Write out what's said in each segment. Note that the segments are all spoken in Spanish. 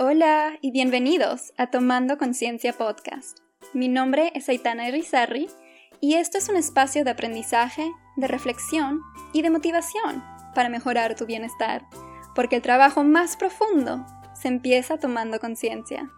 Hola y bienvenidos a Tomando Conciencia Podcast. Mi nombre es Aitana Irizarry y esto es un espacio de aprendizaje, de reflexión y de motivación para mejorar tu bienestar, porque el trabajo más profundo se empieza tomando conciencia.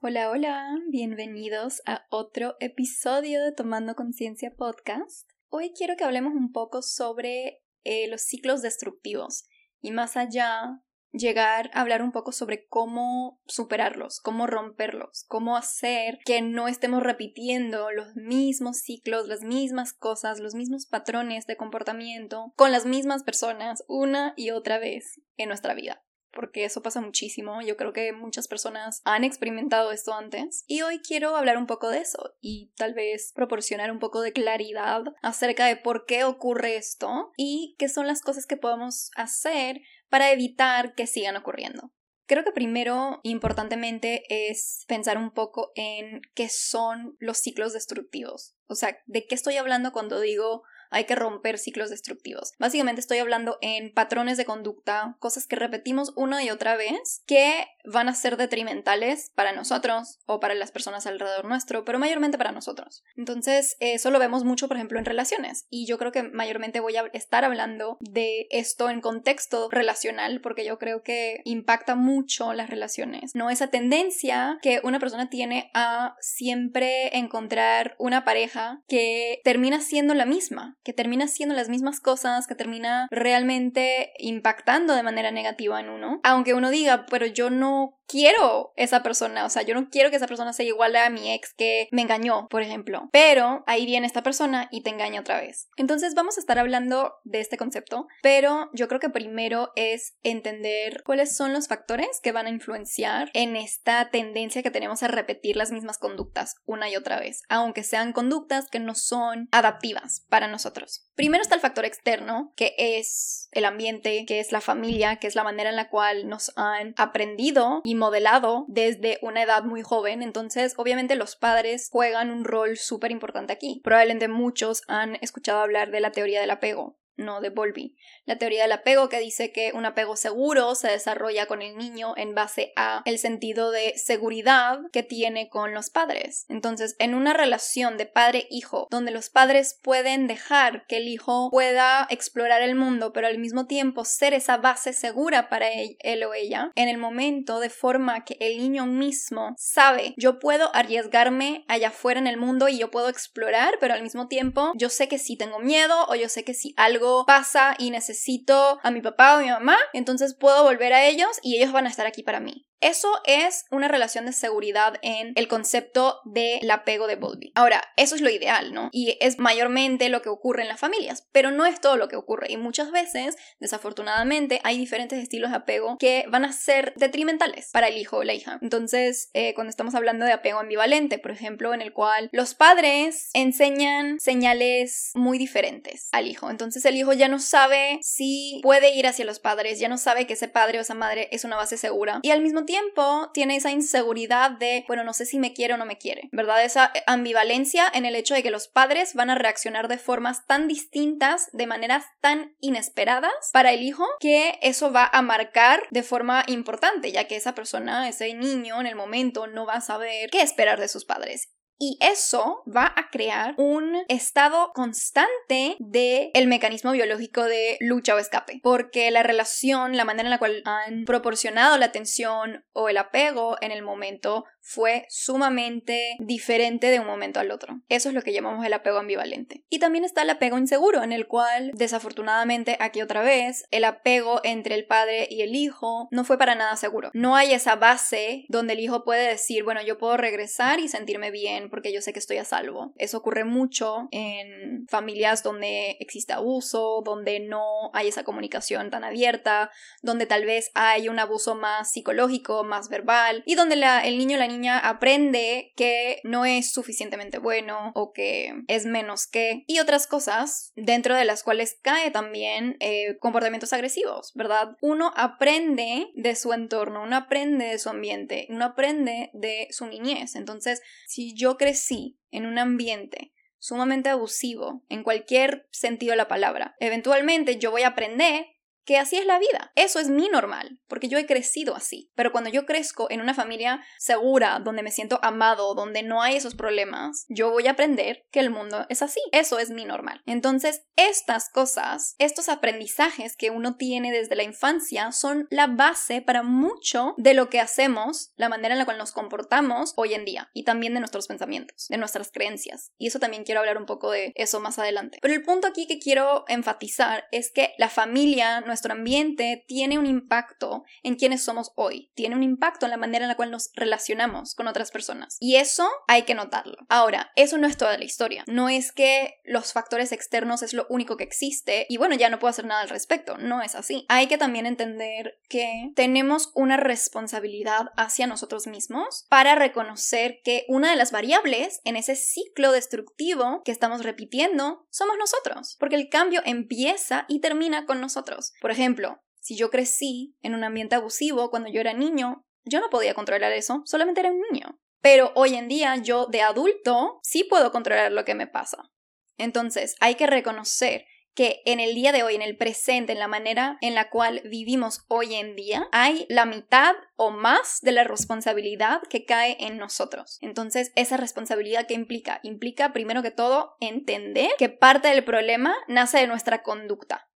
Hola, hola, bienvenidos a otro episodio de Tomando Conciencia Podcast. Hoy quiero que hablemos un poco sobre eh, los ciclos destructivos y más allá llegar a hablar un poco sobre cómo superarlos, cómo romperlos, cómo hacer que no estemos repitiendo los mismos ciclos, las mismas cosas, los mismos patrones de comportamiento con las mismas personas una y otra vez en nuestra vida porque eso pasa muchísimo. Yo creo que muchas personas han experimentado esto antes. Y hoy quiero hablar un poco de eso y tal vez proporcionar un poco de claridad acerca de por qué ocurre esto y qué son las cosas que podemos hacer para evitar que sigan ocurriendo. Creo que primero, importantemente, es pensar un poco en qué son los ciclos destructivos. O sea, ¿de qué estoy hablando cuando digo hay que romper ciclos destructivos. Básicamente estoy hablando en patrones de conducta, cosas que repetimos una y otra vez que van a ser detrimentales para nosotros o para las personas alrededor nuestro, pero mayormente para nosotros. Entonces, eso lo vemos mucho, por ejemplo, en relaciones. Y yo creo que mayormente voy a estar hablando de esto en contexto relacional, porque yo creo que impacta mucho las relaciones. No esa tendencia que una persona tiene a siempre encontrar una pareja que termina siendo la misma que termina haciendo las mismas cosas, que termina realmente impactando de manera negativa en uno. Aunque uno diga, pero yo no quiero esa persona, o sea, yo no quiero que esa persona sea igual a mi ex que me engañó, por ejemplo. Pero ahí viene esta persona y te engaña otra vez. Entonces vamos a estar hablando de este concepto, pero yo creo que primero es entender cuáles son los factores que van a influenciar en esta tendencia que tenemos a repetir las mismas conductas una y otra vez, aunque sean conductas que no son adaptivas para nosotros Primero está el factor externo, que es el ambiente, que es la familia, que es la manera en la cual nos han aprendido y modelado desde una edad muy joven. Entonces, obviamente los padres juegan un rol súper importante aquí. Probablemente muchos han escuchado hablar de la teoría del apego no de Bowlby. La teoría del apego que dice que un apego seguro se desarrolla con el niño en base a el sentido de seguridad que tiene con los padres. Entonces, en una relación de padre-hijo, donde los padres pueden dejar que el hijo pueda explorar el mundo, pero al mismo tiempo ser esa base segura para él, él o ella, en el momento de forma que el niño mismo sabe, yo puedo arriesgarme allá afuera en el mundo y yo puedo explorar, pero al mismo tiempo yo sé que si tengo miedo o yo sé que si algo pasa y necesito a mi papá o mi mamá, entonces puedo volver a ellos y ellos van a estar aquí para mí. Eso es una relación de seguridad en el concepto del apego de Bowlby. Ahora, eso es lo ideal, ¿no? Y es mayormente lo que ocurre en las familias, pero no es todo lo que ocurre. Y muchas veces, desafortunadamente, hay diferentes estilos de apego que van a ser detrimentales para el hijo o la hija. Entonces, eh, cuando estamos hablando de apego ambivalente, por ejemplo, en el cual los padres enseñan señales muy diferentes al hijo. Entonces, el hijo ya no sabe si puede ir hacia los padres, ya no sabe que ese padre o esa madre es una base segura. Y al mismo tiempo tiene esa inseguridad de, bueno, no sé si me quiere o no me quiere, ¿verdad? Esa ambivalencia en el hecho de que los padres van a reaccionar de formas tan distintas, de maneras tan inesperadas para el hijo, que eso va a marcar de forma importante, ya que esa persona, ese niño en el momento no va a saber qué esperar de sus padres. Y eso va a crear un estado constante de el mecanismo biológico de lucha o escape, porque la relación, la manera en la cual han proporcionado la atención o el apego en el momento fue sumamente diferente de un momento al otro. Eso es lo que llamamos el apego ambivalente. Y también está el apego inseguro, en el cual, desafortunadamente, aquí otra vez, el apego entre el padre y el hijo no fue para nada seguro. No hay esa base donde el hijo puede decir, bueno, yo puedo regresar y sentirme bien porque yo sé que estoy a salvo. Eso ocurre mucho en familias donde existe abuso, donde no hay esa comunicación tan abierta, donde tal vez hay un abuso más psicológico, más verbal, y donde el niño o la niña aprende que no es suficientemente bueno o que es menos que y otras cosas dentro de las cuales cae también eh, comportamientos agresivos, ¿verdad? Uno aprende de su entorno, uno aprende de su ambiente, uno aprende de su niñez. Entonces, si yo crecí en un ambiente sumamente abusivo en cualquier sentido de la palabra, eventualmente yo voy a aprender que así es la vida. Eso es mi normal, porque yo he crecido así. Pero cuando yo crezco en una familia segura, donde me siento amado, donde no hay esos problemas, yo voy a aprender que el mundo es así. Eso es mi normal. Entonces, estas cosas, estos aprendizajes que uno tiene desde la infancia son la base para mucho de lo que hacemos, la manera en la cual nos comportamos hoy en día y también de nuestros pensamientos, de nuestras creencias. Y eso también quiero hablar un poco de eso más adelante. Pero el punto aquí que quiero enfatizar es que la familia, nuestro ambiente, tiene un impacto en quienes somos hoy, tiene un impacto en la manera en la cual nos relacionamos con otras personas. Y eso hay que notarlo. Ahora, eso no es toda la historia. No es que los factores externos es lo único que existe y bueno, ya no puedo hacer nada al respecto. No es así. Hay que también entender que tenemos una responsabilidad hacia nosotros mismos para reconocer que una de las variables en ese ciclo destructivo que estamos repitiendo somos nosotros, porque el cambio empieza y termina con nosotros. Por ejemplo, si yo crecí en un ambiente abusivo cuando yo era niño, yo no podía controlar eso, solamente era un niño. Pero hoy en día yo de adulto sí puedo controlar lo que me pasa. Entonces hay que reconocer que en el día de hoy, en el presente, en la manera en la cual vivimos hoy en día, hay la mitad o más de la responsabilidad que cae en nosotros. Entonces, esa responsabilidad que implica? Implica, primero que todo, entender que parte del problema nace de nuestra conducta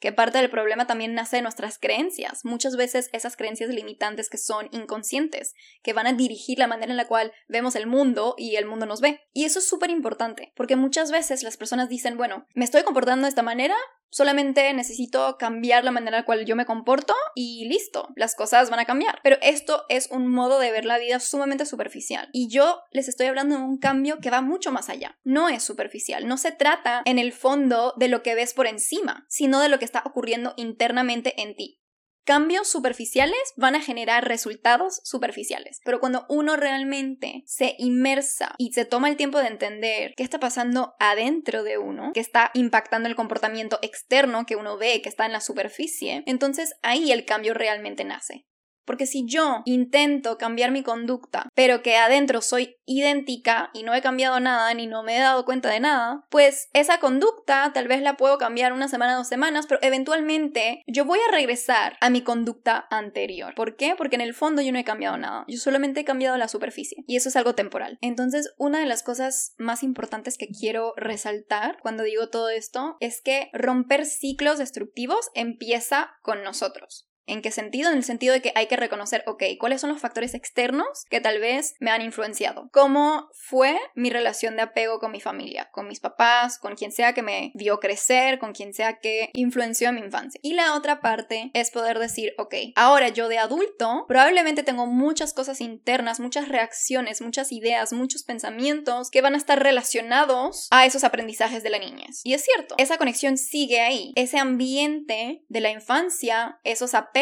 que parte del problema también nace de nuestras creencias, muchas veces esas creencias limitantes que son inconscientes, que van a dirigir la manera en la cual vemos el mundo y el mundo nos ve. Y eso es súper importante, porque muchas veces las personas dicen, bueno, me estoy comportando de esta manera, Solamente necesito cambiar la manera en la cual yo me comporto y listo, las cosas van a cambiar. Pero esto es un modo de ver la vida sumamente superficial. Y yo les estoy hablando de un cambio que va mucho más allá. No es superficial, no se trata en el fondo de lo que ves por encima, sino de lo que está ocurriendo internamente en ti cambios superficiales van a generar resultados superficiales. Pero cuando uno realmente se inmersa y se toma el tiempo de entender qué está pasando adentro de uno, que está impactando el comportamiento externo que uno ve, que está en la superficie, entonces ahí el cambio realmente nace. Porque si yo intento cambiar mi conducta, pero que adentro soy idéntica y no he cambiado nada ni no me he dado cuenta de nada, pues esa conducta tal vez la puedo cambiar una semana, dos semanas, pero eventualmente yo voy a regresar a mi conducta anterior. ¿Por qué? Porque en el fondo yo no he cambiado nada. Yo solamente he cambiado la superficie. Y eso es algo temporal. Entonces, una de las cosas más importantes que quiero resaltar cuando digo todo esto es que romper ciclos destructivos empieza con nosotros. ¿En qué sentido? En el sentido de que hay que reconocer, ok, cuáles son los factores externos que tal vez me han influenciado. ¿Cómo fue mi relación de apego con mi familia, con mis papás, con quien sea que me vio crecer, con quien sea que influenció en mi infancia? Y la otra parte es poder decir, ok, ahora yo de adulto probablemente tengo muchas cosas internas, muchas reacciones, muchas ideas, muchos pensamientos que van a estar relacionados a esos aprendizajes de la niñez. Y es cierto, esa conexión sigue ahí. Ese ambiente de la infancia, esos apegos,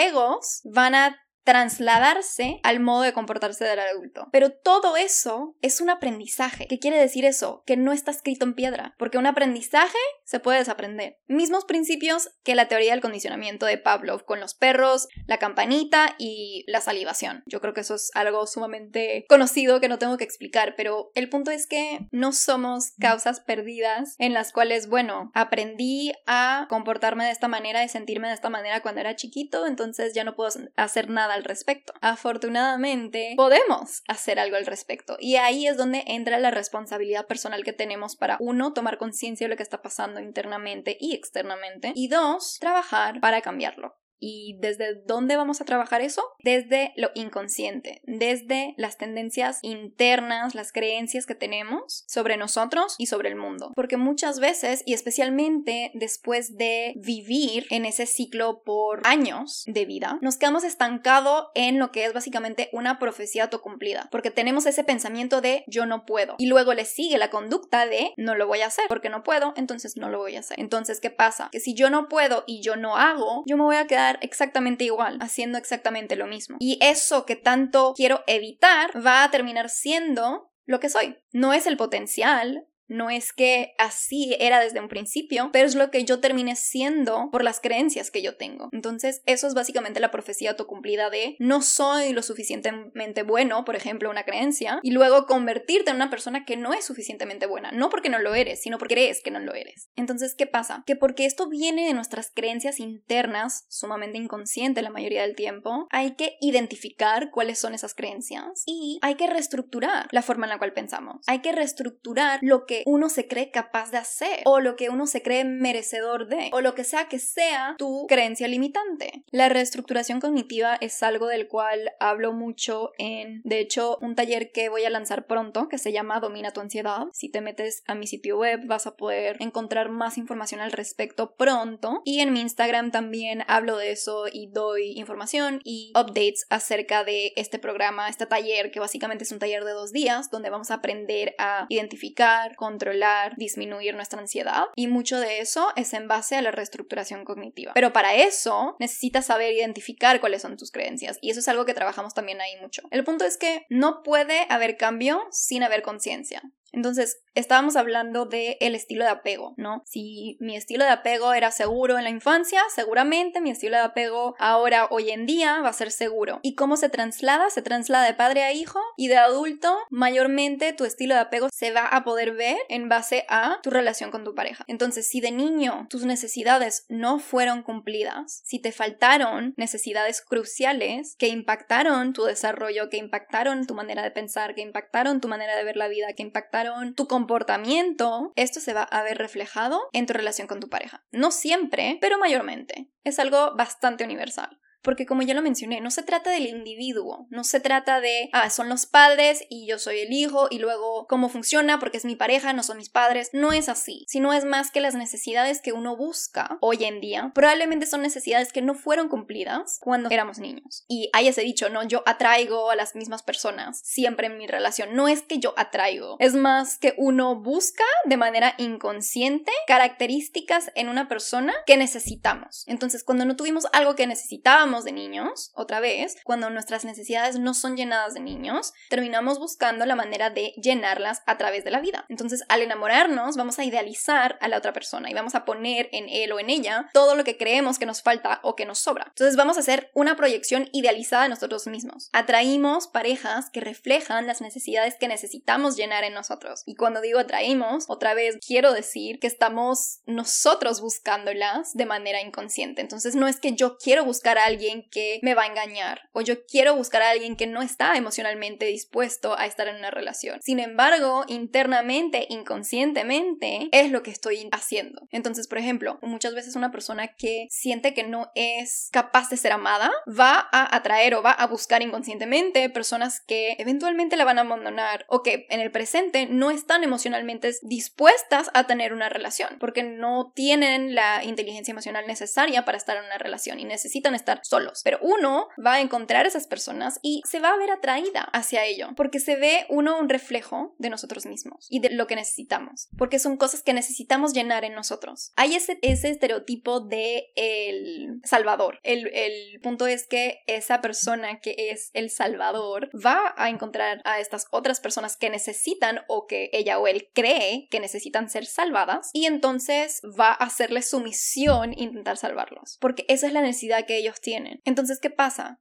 van a trasladarse al modo de comportarse del adulto. Pero todo eso es un aprendizaje. ¿Qué quiere decir eso? Que no está escrito en piedra, porque un aprendizaje se puede desaprender. Mismos principios que la teoría del condicionamiento de Pavlov con los perros, la campanita y la salivación. Yo creo que eso es algo sumamente conocido que no tengo que explicar, pero el punto es que no somos causas perdidas en las cuales, bueno, aprendí a comportarme de esta manera, y sentirme de esta manera cuando era chiquito, entonces ya no puedo hacer nada al respecto. Afortunadamente, podemos hacer algo al respecto. Y ahí es donde entra la responsabilidad personal que tenemos para, uno, tomar conciencia de lo que está pasando internamente y externamente. Y dos, trabajar para cambiarlo. ¿Y desde dónde vamos a trabajar eso? Desde lo inconsciente, desde las tendencias internas, las creencias que tenemos sobre nosotros y sobre el mundo. Porque muchas veces, y especialmente después de vivir en ese ciclo por años de vida, nos quedamos estancados en lo que es básicamente una profecía autocumplida. Porque tenemos ese pensamiento de yo no puedo. Y luego le sigue la conducta de no lo voy a hacer. Porque no puedo, entonces no lo voy a hacer. Entonces, ¿qué pasa? Que si yo no puedo y yo no hago, yo me voy a quedar exactamente igual, haciendo exactamente lo mismo. Y eso que tanto quiero evitar va a terminar siendo lo que soy. No es el potencial, No es que así era desde un principio, pero es lo que yo terminé siendo por las creencias que yo tengo. Entonces, eso es básicamente la profecía autocumplida de no soy lo suficientemente bueno, por ejemplo, una creencia, y luego convertirte en una persona que no es suficientemente buena. No porque no lo eres, sino porque crees que no lo eres. Entonces, ¿qué pasa? Que porque esto viene de nuestras creencias internas, sumamente inconsciente la mayoría del tiempo, hay que identificar cuáles son esas creencias y hay que reestructurar la forma en la cual pensamos. Hay que reestructurar lo que uno se cree capaz de hacer o lo que uno se cree merecedor de o lo que sea que sea tu creencia limitante. La reestructuración cognitiva es algo del cual hablo mucho en, de hecho, un taller que voy a lanzar pronto que se llama Domina tu ansiedad. Si te metes a mi sitio web vas a poder encontrar más información al respecto pronto y en mi Instagram también hablo de eso y doy información y updates acerca de este programa, este taller que básicamente es un taller de dos días donde vamos a aprender a identificar, controlar, disminuir nuestra ansiedad y mucho de eso es en base a la reestructuración cognitiva. Pero para eso necesitas saber identificar cuáles son tus creencias y eso es algo que trabajamos también ahí mucho. El punto es que no puede haber cambio sin haber conciencia. Entonces, estábamos hablando del el estilo de apego, ¿no? Si mi estilo de apego era seguro en la infancia, seguramente mi estilo de apego ahora, hoy en día, va a ser seguro. ¿Y cómo se traslada? Se traslada de padre a hijo y de adulto, mayormente tu estilo de apego se va a poder ver en base a tu relación con tu pareja. Entonces, si de niño tus necesidades no fueron cumplidas, si te faltaron necesidades cruciales que impactaron tu desarrollo, que impactaron tu manera de pensar, que impactaron tu manera de ver la vida, que impactaron tu comportamiento, esto se va a ver reflejado en tu relación con tu pareja. No siempre, pero mayormente. Es algo bastante universal porque como ya lo mencioné, no se trata del individuo, no se trata de, ah, son los padres y yo soy el hijo y luego cómo funciona porque es mi pareja, no son mis padres, no es así, sino es más que las necesidades que uno busca hoy en día, probablemente son necesidades que no fueron cumplidas cuando éramos niños. Y hay ese dicho, no, yo atraigo a las mismas personas siempre en mi relación, no es que yo atraigo, es más que uno busca de manera inconsciente características en una persona que necesitamos. Entonces, cuando no tuvimos algo que necesitábamos, de niños, otra vez, cuando nuestras necesidades no son llenadas de niños, terminamos buscando la manera de llenarlas a través de la vida. Entonces, al enamorarnos, vamos a idealizar a la otra persona y vamos a poner en él o en ella todo lo que creemos que nos falta o que nos sobra. Entonces, vamos a hacer una proyección idealizada de nosotros mismos. Atraímos parejas que reflejan las necesidades que necesitamos llenar en nosotros. Y cuando digo atraímos, otra vez quiero decir que estamos nosotros buscándolas de manera inconsciente. Entonces, no es que yo quiero buscar a alguien que me va a engañar o yo quiero buscar a alguien que no está emocionalmente dispuesto a estar en una relación. Sin embargo, internamente, inconscientemente, es lo que estoy haciendo. Entonces, por ejemplo, muchas veces una persona que siente que no es capaz de ser amada va a atraer o va a buscar inconscientemente personas que eventualmente la van a abandonar o que en el presente no están emocionalmente dispuestas a tener una relación porque no tienen la inteligencia emocional necesaria para estar en una relación y necesitan estar solos, pero uno va a encontrar esas personas y se va a ver atraída hacia ello, porque se ve uno un reflejo de nosotros mismos y de lo que necesitamos, porque son cosas que necesitamos llenar en nosotros. Hay ese, ese estereotipo de el salvador. El, el punto es que esa persona que es el salvador va a encontrar a estas otras personas que necesitan o que ella o él cree que necesitan ser salvadas y entonces va a hacerle su misión intentar salvarlos, porque esa es la necesidad que ellos entonces, ¿qué pasa?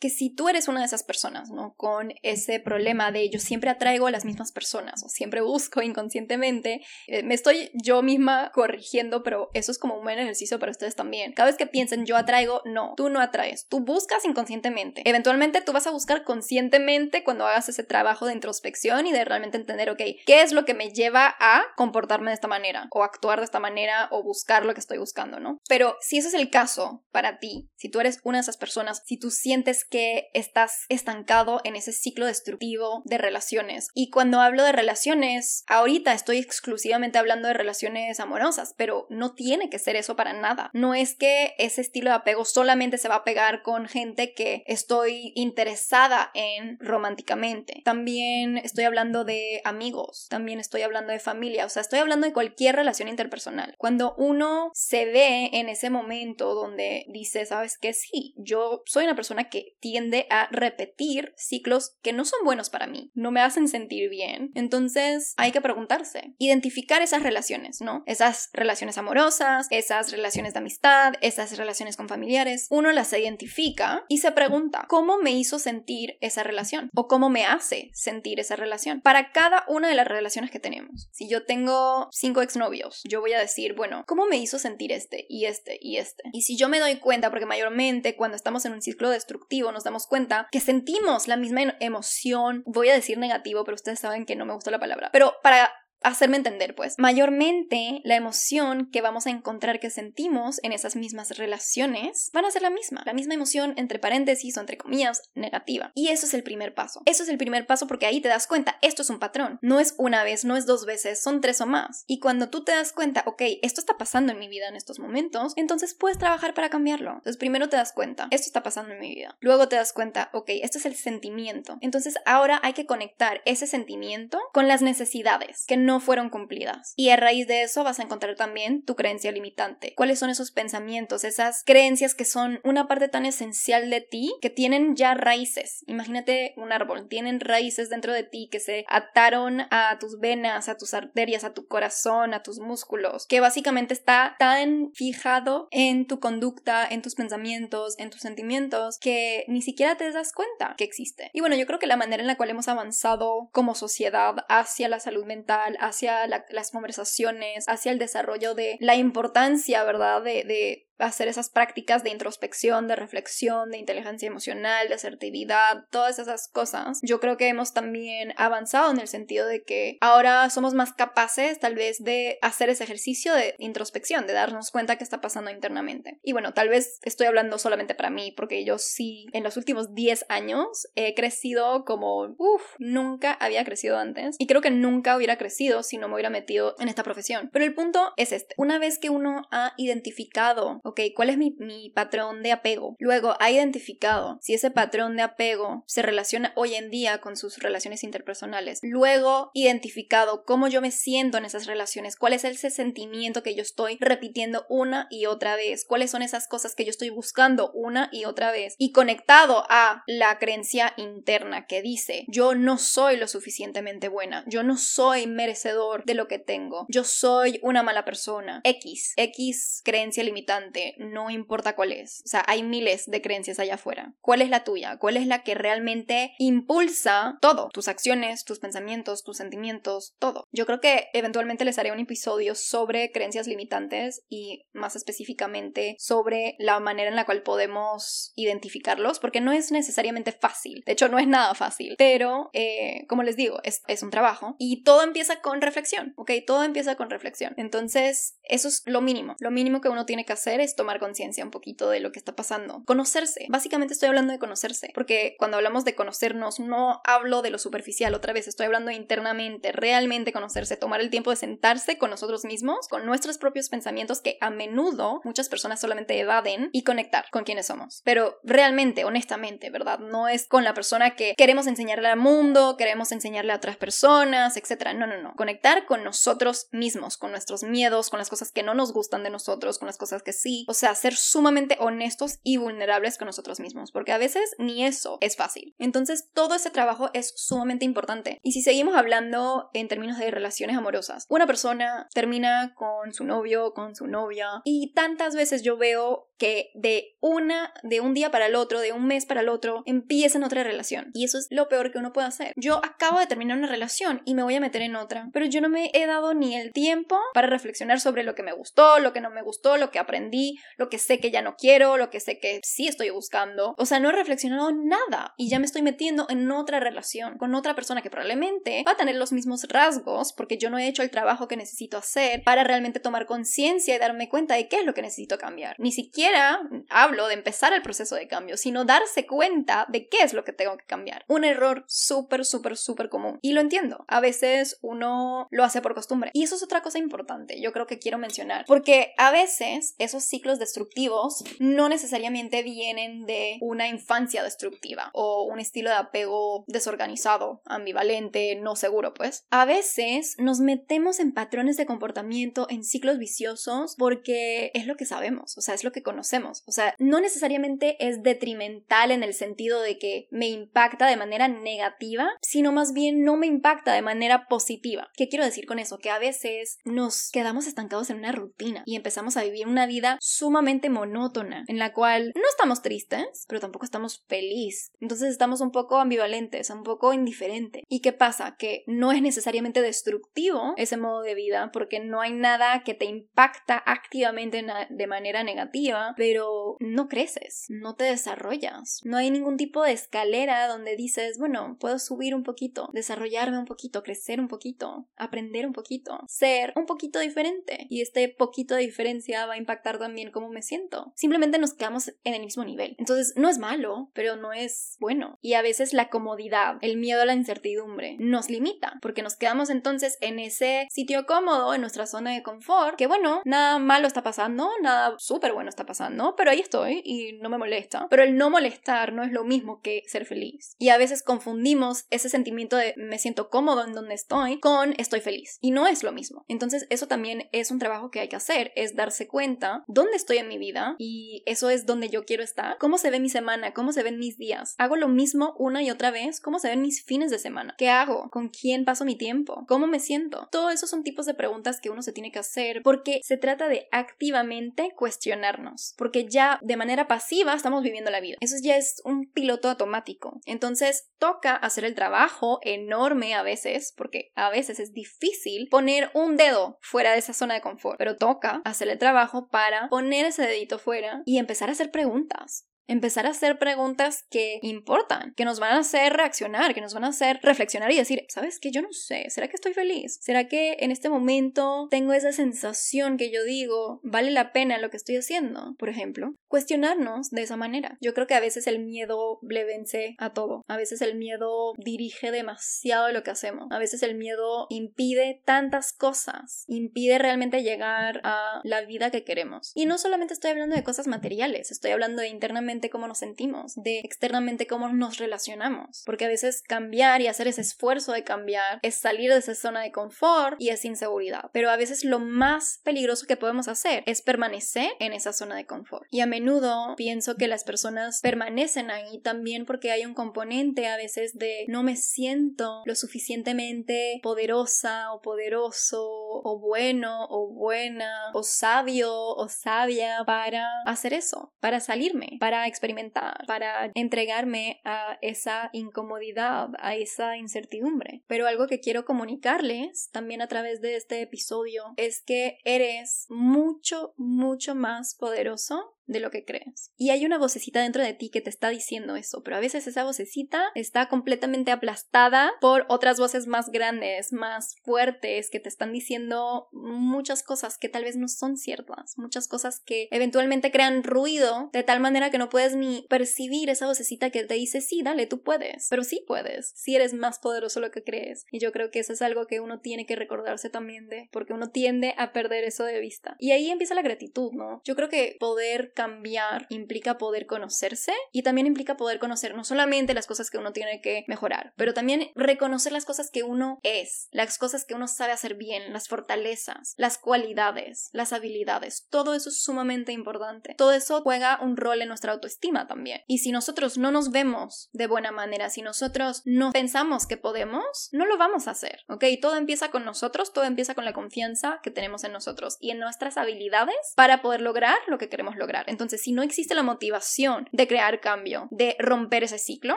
Que si tú eres una de esas personas, ¿no? Con ese problema de yo siempre atraigo a las mismas personas o siempre busco inconscientemente, eh, me estoy yo misma corrigiendo, pero eso es como un buen ejercicio para ustedes también. Cada vez que piensen yo atraigo, no, tú no atraes, tú buscas inconscientemente. Eventualmente tú vas a buscar conscientemente cuando hagas ese trabajo de introspección y de realmente entender, ok, ¿qué es lo que me lleva a comportarme de esta manera o actuar de esta manera o buscar lo que estoy buscando, ¿no? Pero si ese es el caso para ti, si tú eres una de esas personas, si tú sientes que estás estancado en ese ciclo destructivo de relaciones. Y cuando hablo de relaciones, ahorita estoy exclusivamente hablando de relaciones amorosas, pero no tiene que ser eso para nada. No es que ese estilo de apego solamente se va a pegar con gente que estoy interesada en románticamente. También estoy hablando de amigos, también estoy hablando de familia, o sea, estoy hablando de cualquier relación interpersonal. Cuando uno se ve en ese momento donde dice, sabes que sí, yo soy una persona que tiende a repetir ciclos que no son buenos para mí, no me hacen sentir bien. Entonces hay que preguntarse, identificar esas relaciones, ¿no? Esas relaciones amorosas, esas relaciones de amistad, esas relaciones con familiares. Uno las identifica y se pregunta, ¿cómo me hizo sentir esa relación? ¿O cómo me hace sentir esa relación? Para cada una de las relaciones que tenemos. Si yo tengo cinco exnovios, yo voy a decir, bueno, ¿cómo me hizo sentir este y este y este? Y si yo me doy cuenta, porque mayormente cuando estamos en un ciclo destructivo nos damos cuenta que sentimos la misma emoción, voy a decir negativo, pero ustedes saben que no me gusta la palabra, pero para hacerme entender, pues. Mayormente, la emoción que vamos a encontrar que sentimos en esas mismas relaciones van a ser la misma, la misma emoción entre paréntesis o entre comillas negativa. Y eso es el primer paso. Eso es el primer paso porque ahí te das cuenta, esto es un patrón. No es una vez, no es dos veces, son tres o más. Y cuando tú te das cuenta, ok, esto está pasando en mi vida en estos momentos, entonces puedes trabajar para cambiarlo. Entonces primero te das cuenta, esto está pasando en mi vida. Luego te das cuenta, ok, esto es el sentimiento. Entonces ahora hay que conectar ese sentimiento con las necesidades que no no fueron cumplidas. Y a raíz de eso vas a encontrar también tu creencia limitante. ¿Cuáles son esos pensamientos, esas creencias que son una parte tan esencial de ti que tienen ya raíces? Imagínate un árbol, tienen raíces dentro de ti que se ataron a tus venas, a tus arterias, a tu corazón, a tus músculos, que básicamente está tan fijado en tu conducta, en tus pensamientos, en tus sentimientos, que ni siquiera te das cuenta que existe. Y bueno, yo creo que la manera en la cual hemos avanzado como sociedad hacia la salud mental, hacia las conversaciones, hacia el desarrollo de la importancia, ¿verdad? De, de hacer esas prácticas de introspección, de reflexión, de inteligencia emocional, de asertividad, todas esas cosas, yo creo que hemos también avanzado en el sentido de que ahora somos más capaces tal vez de hacer ese ejercicio de introspección, de darnos cuenta qué está pasando internamente. Y bueno, tal vez estoy hablando solamente para mí, porque yo sí, en los últimos 10 años he crecido como, uff, nunca había crecido antes. Y creo que nunca hubiera crecido si no me hubiera metido en esta profesión. Pero el punto es este, una vez que uno ha identificado ok, ¿cuál es mi, patrón de apego? Luego ha identificado si ese patrón de apego se relaciona hoy en día con sus relaciones interpersonales. Luego identificado cómo yo me siento en esas relaciones, cuál es ese sentimiento que yo estoy repitiendo una y otra vez, cuáles son esas cosas que yo estoy buscando una y otra vez y conectado a la creencia interna que dice yo no soy lo suficientemente buena, yo no soy merecedor de lo que tengo, yo soy una mala persona, X, X creencia limitante no importa cuál es. O sea, hay miles de creencias allá afuera. ¿Cuál es la tuya? ¿Cuál es la que realmente impulsa todo? Tus acciones, tus pensamientos, tus sentimientos, todo. Yo creo que eventualmente les haré un episodio sobre creencias limitantes y más específicamente sobre la manera en la cual podemos identificarlos, porque no es necesariamente fácil. De hecho, no es nada fácil. Pero, eh, como les digo, es, es un trabajo y todo empieza con reflexión, ¿ok? Todo empieza con reflexión. Entonces, eso es lo mínimo. Lo mínimo que uno tiene que hacer es tomar conciencia un poquito de lo que está pasando. Conocerse. Básicamente estoy hablando de conocerse, porque cuando hablamos de conocernos no hablo de lo superficial, otra vez estoy hablando internamente, realmente conocerse, tomar el tiempo de sentarse con nosotros mismos, con nuestros propios pensamientos que a menudo muchas personas solamente evaden y conectar con quienes somos. Pero realmente, honestamente, ¿verdad? No es con la persona que queremos enseñarle al mundo, queremos enseñarle a otras personas, etc. No, no, no. Conectar con nosotros mismos, con nuestros miedos, con las cosas que no nos gustan de nosotros, con las cosas que sí o sea, ser sumamente honestos y vulnerables con nosotros mismos, porque a veces ni eso es fácil. Entonces, todo ese trabajo es sumamente importante. Y si seguimos hablando en términos de relaciones amorosas, una persona termina con su novio, con su novia, y tantas veces yo veo que de una, de un día para el otro, de un mes para el otro, empiezan otra relación. Y eso es lo peor que uno puede hacer. Yo acabo de terminar una relación y me voy a meter en otra, pero yo no me he dado ni el tiempo para reflexionar sobre lo que me gustó, lo que no me gustó, lo que aprendí, lo que sé que ya no quiero, lo que sé que sí estoy buscando. O sea, no he reflexionado nada y ya me estoy metiendo en otra relación con otra persona que probablemente va a tener los mismos rasgos porque yo no he hecho el trabajo que necesito hacer para realmente tomar conciencia y darme cuenta de qué es lo que necesito cambiar. Ni siquiera hablo de empezar el proceso de cambio, sino darse cuenta de qué es lo que tengo que cambiar. Un error súper, súper, súper común. Y lo entiendo. A veces uno lo hace por costumbre. Y eso es otra cosa importante, yo creo que quiero mencionar. Porque a veces esos ciclos destructivos no necesariamente vienen de una infancia destructiva o un estilo de apego desorganizado, ambivalente, no seguro, pues. A veces nos metemos en patrones de comportamiento, en ciclos viciosos, porque es lo que sabemos, o sea, es lo que conocemos. O sea, no necesariamente es detrimental en el sentido de que me impacta de manera negativa, sino más bien no me impacta de manera positiva. ¿Qué quiero decir con eso? Que a veces nos quedamos estancados en una rutina y empezamos a vivir una vida sumamente monótona, en la cual no estamos tristes, pero tampoco estamos felices. Entonces estamos un poco ambivalentes, un poco indiferentes. ¿Y qué pasa? Que no es necesariamente destructivo ese modo de vida, porque no hay nada que te impacta activamente de manera negativa, pero no creces, no te desarrollas. No hay ningún tipo de escalera donde dices, bueno, puedo subir un poquito, desarrollarme un poquito, crecer un poquito, aprender un poquito, ser un poquito diferente. Y este poquito de diferencia va a impactar también cómo me siento. Simplemente nos quedamos en el mismo nivel. Entonces, no es malo, pero no es bueno. Y a veces la comodidad, el miedo a la incertidumbre, nos limita, porque nos quedamos entonces en ese sitio cómodo, en nuestra zona de confort, que bueno, nada malo está pasando, nada súper bueno está pasando, pero ahí estoy y no me molesta. Pero el no molestar no es lo mismo que ser feliz. Y a veces confundimos ese sentimiento de me siento cómodo en donde estoy con estoy feliz. Y no es lo mismo. Entonces eso también es un trabajo que hay que hacer, es darse cuenta estoy en mi vida y eso es donde yo quiero estar. ¿Cómo se ve mi semana? ¿Cómo se ven mis días? ¿Hago lo mismo una y otra vez? ¿Cómo se ven mis fines de semana? ¿Qué hago? ¿Con quién paso mi tiempo? ¿Cómo me siento? Todo eso son tipos de preguntas que uno se tiene que hacer porque se trata de activamente cuestionarnos, porque ya de manera pasiva estamos viviendo la vida. Eso ya es un piloto automático. Entonces toca hacer el trabajo enorme a veces, porque a veces es difícil poner un dedo fuera de esa zona de confort, pero toca hacer el trabajo para poner ese dedito fuera y empezar a hacer preguntas empezar a hacer preguntas que importan, que nos van a hacer reaccionar, que nos van a hacer reflexionar y decir, ¿sabes qué? Yo no sé, ¿será que estoy feliz? ¿Será que en este momento tengo esa sensación que yo digo, vale la pena lo que estoy haciendo? Por ejemplo, cuestionarnos de esa manera. Yo creo que a veces el miedo le vence a todo, a veces el miedo dirige demasiado lo que hacemos, a veces el miedo impide tantas cosas, impide realmente llegar a la vida que queremos. Y no solamente estoy hablando de cosas materiales, estoy hablando de internamente cómo nos sentimos, de externamente cómo nos relacionamos. Porque a veces cambiar y hacer ese esfuerzo de cambiar es salir de esa zona de confort y es inseguridad. Pero a veces lo más peligroso que podemos hacer es permanecer en esa zona de confort. Y a menudo pienso que las personas permanecen ahí también porque hay un componente a veces de no me siento lo suficientemente poderosa o poderoso o bueno o buena o sabio o sabia para hacer eso, para salirme, para experimentar, para entregarme a esa incomodidad, a esa incertidumbre. Pero algo que quiero comunicarles también a través de este episodio es que eres mucho, mucho más poderoso de lo que crees. Y hay una vocecita dentro de ti que te está diciendo eso, pero a veces esa vocecita está completamente aplastada por otras voces más grandes, más fuertes, que te están diciendo muchas cosas que tal vez no son ciertas, muchas cosas que eventualmente crean ruido de tal manera que no puedes ni percibir esa vocecita que te dice, sí, dale, tú puedes, pero sí puedes, si eres más poderoso de lo que crees. Y yo creo que eso es algo que uno tiene que recordarse también de, porque uno tiende a perder eso de vista. Y ahí empieza la gratitud, ¿no? Yo creo que poder cambiar implica poder conocerse y también implica poder conocer no solamente las cosas que uno tiene que mejorar, pero también reconocer las cosas que uno es, las cosas que uno sabe hacer bien, las fortalezas, las cualidades, las habilidades. Todo eso es sumamente importante. Todo eso juega un rol en nuestra autoestima también. Y si nosotros no nos vemos de buena manera, si nosotros no pensamos que podemos, no lo vamos a hacer, ¿ok? Todo empieza con nosotros, todo empieza con la confianza que tenemos en nosotros y en nuestras habilidades para poder lograr lo que queremos lograr. Entonces, si no existe la motivación de crear cambio, de romper ese ciclo,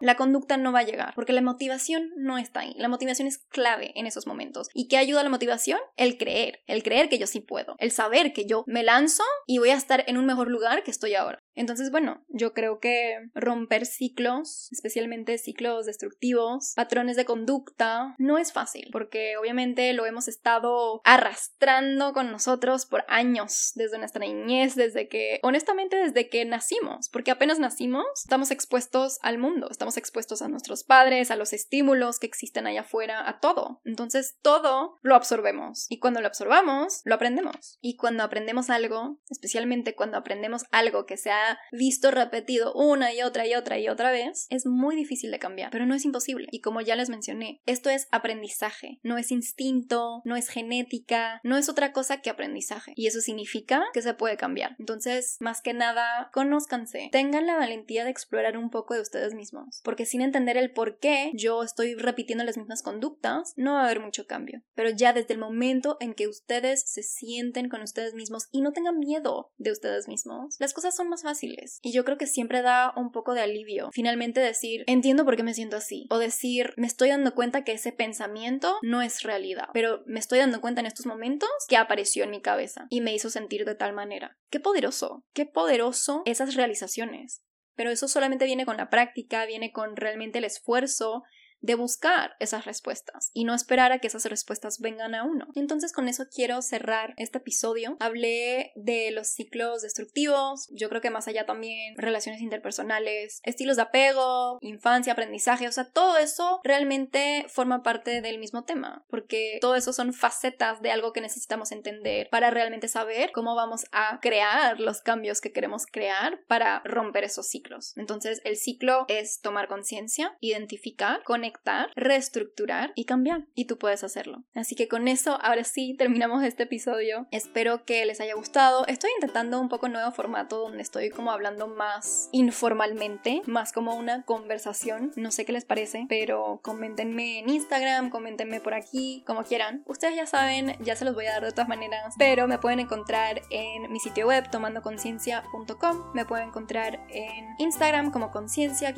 la conducta no va a llegar, porque la motivación no está ahí. La motivación es clave en esos momentos. ¿Y qué ayuda a la motivación? El creer, el creer que yo sí puedo, el saber que yo me lanzo y voy a estar en un mejor lugar que estoy ahora. Entonces, bueno, yo creo que romper ciclos, especialmente ciclos destructivos, patrones de conducta, no es fácil, porque obviamente lo hemos estado arrastrando con nosotros por años, desde nuestra niñez, desde que, honestamente, desde que nacimos, porque apenas nacimos, estamos expuestos al mundo, estamos expuestos a nuestros padres, a los estímulos que existen allá afuera, a todo. Entonces, todo lo absorbemos. Y cuando lo absorbamos, lo aprendemos. Y cuando aprendemos algo, especialmente cuando aprendemos algo que sea visto repetido una y otra y otra y otra vez, es muy difícil de cambiar, pero no es imposible. Y como ya les mencioné, esto es aprendizaje, no es instinto, no es genética, no es otra cosa que aprendizaje. Y eso significa que se puede cambiar. Entonces, más que nada, conózcanse, tengan la valentía de explorar un poco de ustedes mismos, porque sin entender el por qué yo estoy repitiendo las mismas conductas, no va a haber mucho cambio. Pero ya desde el momento en que ustedes se sienten con ustedes mismos y no tengan miedo de ustedes mismos, las cosas son más fáciles. Y yo creo que siempre da un poco de alivio. Finalmente decir, entiendo por qué me siento así. O decir, me estoy dando cuenta que ese pensamiento no es realidad. Pero me estoy dando cuenta en estos momentos que apareció en mi cabeza y me hizo sentir de tal manera. Qué poderoso, qué poderoso esas realizaciones. Pero eso solamente viene con la práctica, viene con realmente el esfuerzo de buscar esas respuestas y no esperar a que esas respuestas vengan a uno. Entonces con eso quiero cerrar este episodio. Hablé de los ciclos destructivos, yo creo que más allá también relaciones interpersonales, estilos de apego, infancia, aprendizaje, o sea, todo eso realmente forma parte del mismo tema, porque todo eso son facetas de algo que necesitamos entender para realmente saber cómo vamos a crear los cambios que queremos crear para romper esos ciclos. Entonces el ciclo es tomar conciencia, identificar, conectar, reestructurar y cambiar. Y tú puedes hacerlo. Así que con eso, ahora sí, terminamos este episodio. Espero que les haya gustado. Estoy intentando un poco nuevo formato donde estoy como hablando más informalmente, más como una conversación. No sé qué les parece, pero coméntenme en Instagram, coméntenme por aquí, como quieran. Ustedes ya saben, ya se los voy a dar de todas maneras, pero me pueden encontrar en mi sitio web tomandoconciencia.com, me pueden encontrar en Instagram como conciencia-aei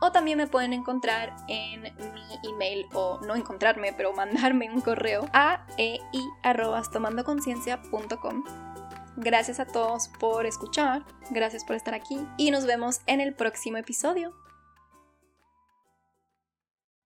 o también me pueden en mi email o no encontrarme, pero mandarme un correo a ei@tomandoconciencia.com. Gracias a todos por escuchar, gracias por estar aquí y nos vemos en el próximo episodio.